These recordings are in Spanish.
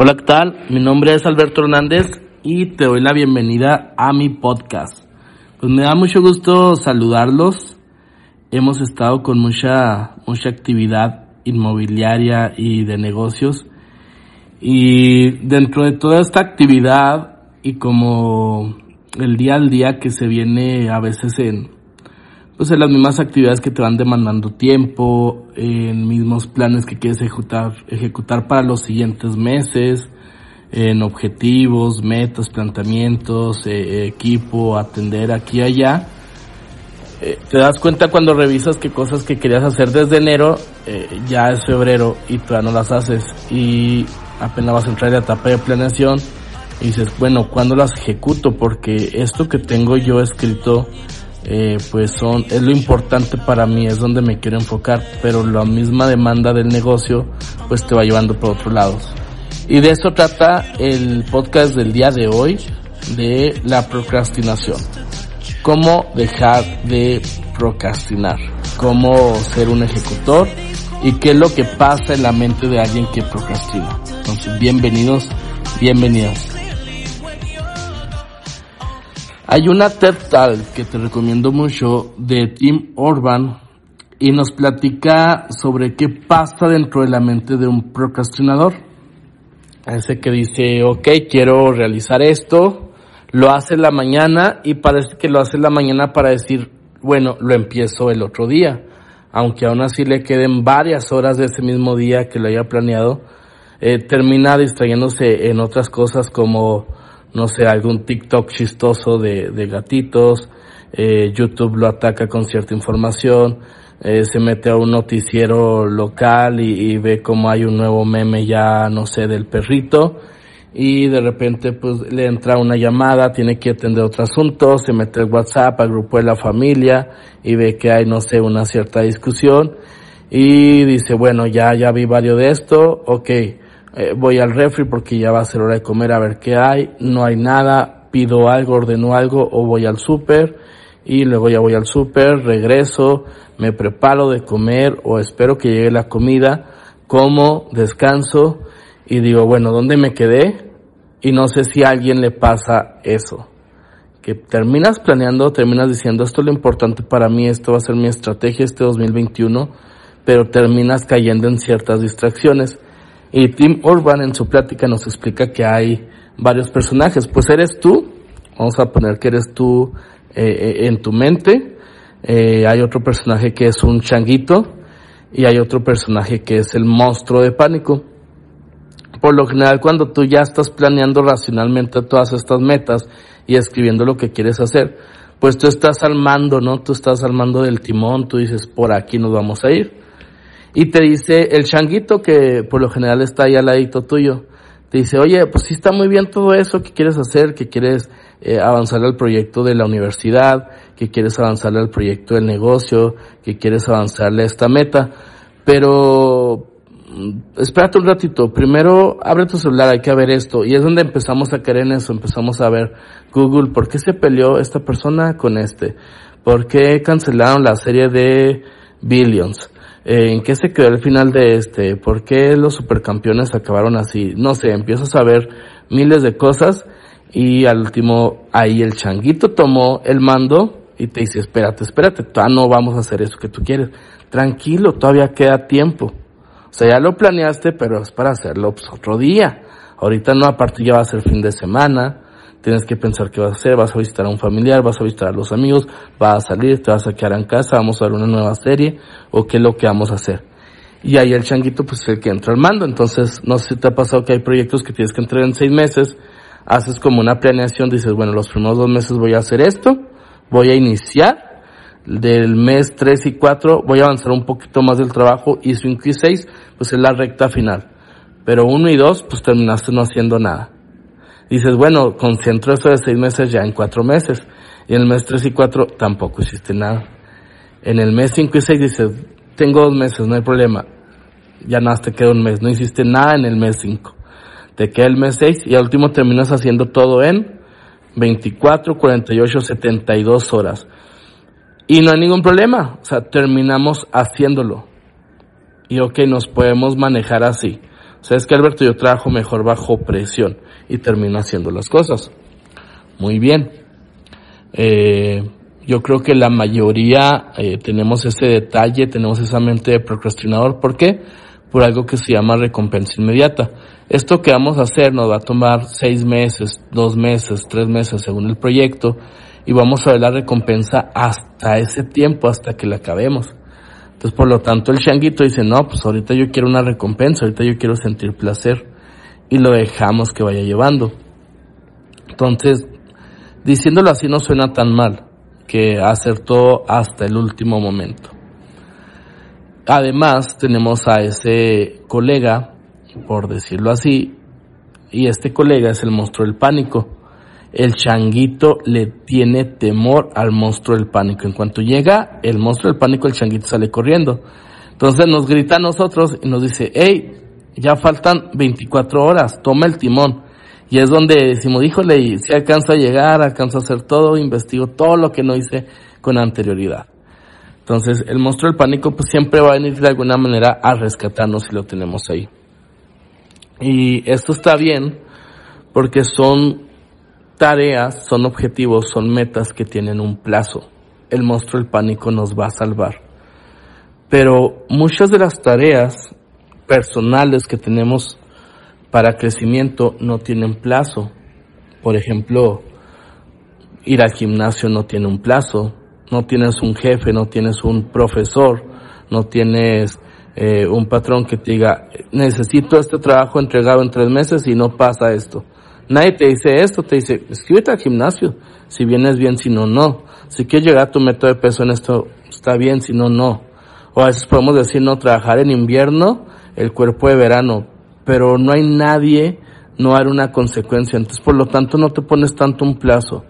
Hola, ¿qué tal? Mi nombre es Alberto Hernández y te doy la bienvenida a mi podcast. Pues me da mucho gusto saludarlos. Hemos estado con mucha, mucha actividad inmobiliaria y de negocios. Y dentro de toda esta actividad y como el día al día que se viene a veces en, pues en las mismas actividades que te van demandando tiempo, en mismos planes que quieres ejecutar, ejecutar para los siguientes meses, en objetivos, metas, planteamientos, eh, equipo, atender aquí y allá. Eh, te das cuenta cuando revisas que cosas que querías hacer desde enero eh, ya es febrero y todavía no las haces y apenas vas a entrar en la etapa de planeación y dices, bueno, ¿cuándo las ejecuto? Porque esto que tengo yo escrito eh, pues son, es lo importante para mí, es donde me quiero enfocar, pero la misma demanda del negocio pues te va llevando por otros lados. Y de eso trata el podcast del día de hoy, de la procrastinación. Cómo dejar de procrastinar, cómo ser un ejecutor y qué es lo que pasa en la mente de alguien que procrastina. Entonces, bienvenidos, bienvenidos. Hay una TED que te recomiendo mucho de Tim Orban y nos platica sobre qué pasa dentro de la mente de un procrastinador. Ese que dice, ok, quiero realizar esto, lo hace la mañana y parece que lo hace la mañana para decir, bueno, lo empiezo el otro día. Aunque aún así le queden varias horas de ese mismo día que lo haya planeado, eh, termina distrayéndose en otras cosas como no sé, algún TikTok chistoso de, de gatitos, eh, YouTube lo ataca con cierta información, eh, se mete a un noticiero local y, ve como hay un nuevo meme ya, no sé, del perrito, y de repente pues le entra una llamada, tiene que atender otro asunto, se mete al WhatsApp, al grupo de la familia, y ve que hay, no sé, una cierta discusión, y dice, bueno, ya, ya vi varios de esto, ok, eh, voy al refri porque ya va a ser hora de comer a ver qué hay, no hay nada, pido algo, ordeno algo o voy al súper y luego ya voy al súper, regreso, me preparo de comer o espero que llegue la comida, como, descanso y digo, bueno, ¿dónde me quedé? Y no sé si a alguien le pasa eso. Que terminas planeando, terminas diciendo, esto es lo importante para mí, esto va a ser mi estrategia este 2021, pero terminas cayendo en ciertas distracciones. Y Tim Urban en su plática nos explica que hay varios personajes. Pues eres tú, vamos a poner que eres tú eh, en tu mente. Eh, hay otro personaje que es un changuito y hay otro personaje que es el monstruo de pánico. Por lo general, cuando tú ya estás planeando racionalmente todas estas metas y escribiendo lo que quieres hacer, pues tú estás al mando, ¿no? Tú estás al mando del timón, tú dices, por aquí nos vamos a ir. Y te dice el changuito que por lo general está ahí al ladito tuyo. Te dice, oye, pues sí está muy bien todo eso que quieres hacer, que quieres eh, avanzar al proyecto de la universidad, que quieres avanzar al proyecto del negocio, que quieres avanzarle a esta meta. Pero mm, espérate un ratito, primero abre tu celular, hay que ver esto. Y es donde empezamos a caer en eso, empezamos a ver Google, ¿por qué se peleó esta persona con este? ¿Por qué cancelaron la serie de Billions? Eh, ¿En qué se quedó el final de este? ¿Por qué los supercampeones acabaron así? No sé, empiezas a ver miles de cosas y al último ahí el changuito tomó el mando y te dice, espérate, espérate, todavía no vamos a hacer eso que tú quieres. Tranquilo, todavía queda tiempo. O sea, ya lo planeaste, pero es para hacerlo pues, otro día. Ahorita no, aparte ya va a ser fin de semana tienes que pensar qué vas a hacer, vas a visitar a un familiar, vas a visitar a los amigos, vas a salir, te vas a quedar en casa, vamos a ver una nueva serie, o qué es lo que vamos a hacer. Y ahí el changuito pues es el que entra al mando, entonces no sé si te ha pasado que hay proyectos que tienes que entrar en seis meses, haces como una planeación, dices, bueno, los primeros dos meses voy a hacer esto, voy a iniciar, del mes 3 y 4 voy a avanzar un poquito más del trabajo y 5 y 6 pues es la recta final Pero uno y dos, pues terminaste no haciendo nada. Dices, bueno, concentro eso de seis meses ya en cuatro meses. Y en el mes tres y cuatro tampoco hiciste nada. En el mes cinco y seis dices, tengo dos meses, no hay problema. Ya nada, te queda un mes. No hiciste nada en el mes cinco. Te queda el mes seis y al último terminas haciendo todo en 24, 48, 72 horas. Y no hay ningún problema. O sea, terminamos haciéndolo. Y ok, nos podemos manejar así. O sea, es que Alberto yo trabajo mejor bajo presión y termino haciendo las cosas. Muy bien. Eh, yo creo que la mayoría eh, tenemos ese detalle, tenemos esa mente de procrastinador. ¿Por qué? Por algo que se llama recompensa inmediata. Esto que vamos a hacer nos va a tomar seis meses, dos meses, tres meses según el proyecto y vamos a ver la recompensa hasta ese tiempo, hasta que la acabemos. Entonces, por lo tanto, el changuito dice, no, pues ahorita yo quiero una recompensa, ahorita yo quiero sentir placer y lo dejamos que vaya llevando. Entonces, diciéndolo así no suena tan mal que hacer todo hasta el último momento. Además, tenemos a ese colega, por decirlo así, y este colega es el monstruo del pánico. El changuito le tiene temor al monstruo del pánico. En cuanto llega el monstruo del pánico, el changuito sale corriendo. Entonces nos grita a nosotros y nos dice, hey, ya faltan 24 horas, toma el timón. Y es donde decimos, híjole, si alcanzo a llegar, alcanzo a hacer todo, investigo todo lo que no hice con anterioridad. Entonces, el monstruo del pánico pues siempre va a venir de alguna manera a rescatarnos si lo tenemos ahí. Y esto está bien porque son tareas, son objetivos, son metas que tienen un plazo. El monstruo del pánico nos va a salvar. Pero muchas de las tareas personales que tenemos para crecimiento no tienen plazo. Por ejemplo, ir al gimnasio no tiene un plazo. No tienes un jefe, no tienes un profesor, no tienes eh, un patrón que te diga, necesito este trabajo entregado en tres meses y no pasa esto. Nadie te dice esto, te dice, escríbete al gimnasio, si vienes bien, si no, no. Si quieres llegar a tu método de peso en esto, está bien, si no, no. O a veces podemos decir, no, trabajar en invierno, el cuerpo de verano, pero no hay nadie, no hay una consecuencia. Entonces, por lo tanto, no te pones tanto un plazo.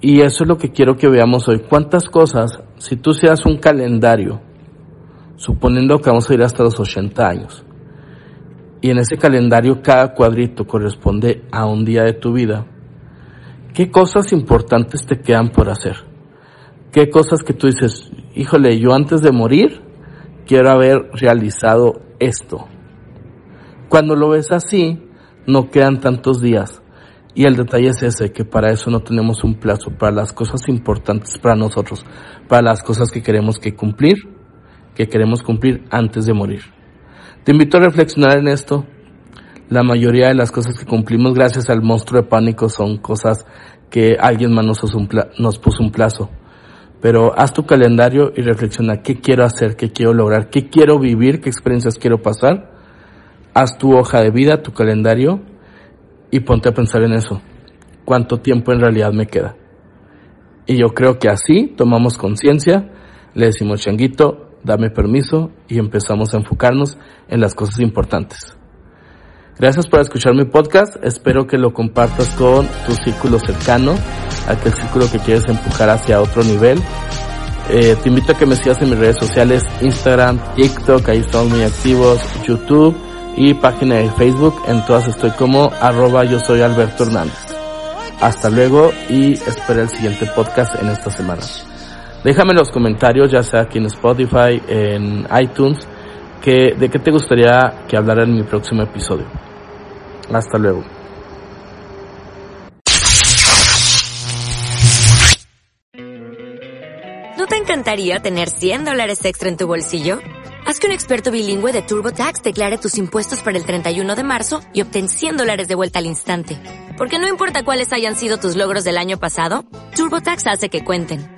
Y eso es lo que quiero que veamos hoy. ¿Cuántas cosas, si tú seas un calendario, suponiendo que vamos a ir hasta los 80 años, y en ese calendario cada cuadrito corresponde a un día de tu vida, ¿qué cosas importantes te quedan por hacer? ¿Qué cosas que tú dices, híjole, yo antes de morir quiero haber realizado esto? Cuando lo ves así, no quedan tantos días. Y el detalle es ese, que para eso no tenemos un plazo, para las cosas importantes para nosotros, para las cosas que queremos que cumplir, que queremos cumplir antes de morir. Te invito a reflexionar en esto. La mayoría de las cosas que cumplimos gracias al monstruo de pánico son cosas que alguien más nos, nos puso un plazo. Pero haz tu calendario y reflexiona qué quiero hacer, qué quiero lograr, qué quiero vivir, qué experiencias quiero pasar haz tu hoja de vida, tu calendario y ponte a pensar en eso. ¿Cuánto tiempo en realidad me queda? Y yo creo que así tomamos conciencia, le decimos changuito, dame permiso y empezamos a enfocarnos en las cosas importantes. Gracias por escuchar mi podcast, espero que lo compartas con tu círculo cercano, aquel círculo que quieres empujar hacia otro nivel. Eh, te invito a que me sigas en mis redes sociales, Instagram, TikTok, ahí estamos muy activos, YouTube y página de Facebook. En todas estoy como arroba yo soy Alberto Hernández. Hasta luego y espera el siguiente podcast en esta semana. Déjame en los comentarios, ya sea aquí en Spotify, en iTunes, que, de qué te gustaría que hablara en mi próximo episodio. Hasta luego. ¿No te encantaría tener 100 dólares extra en tu bolsillo? Haz que un experto bilingüe de TurboTax declare tus impuestos para el 31 de marzo y obtén 100 dólares de vuelta al instante. Porque no importa cuáles hayan sido tus logros del año pasado, TurboTax hace que cuenten.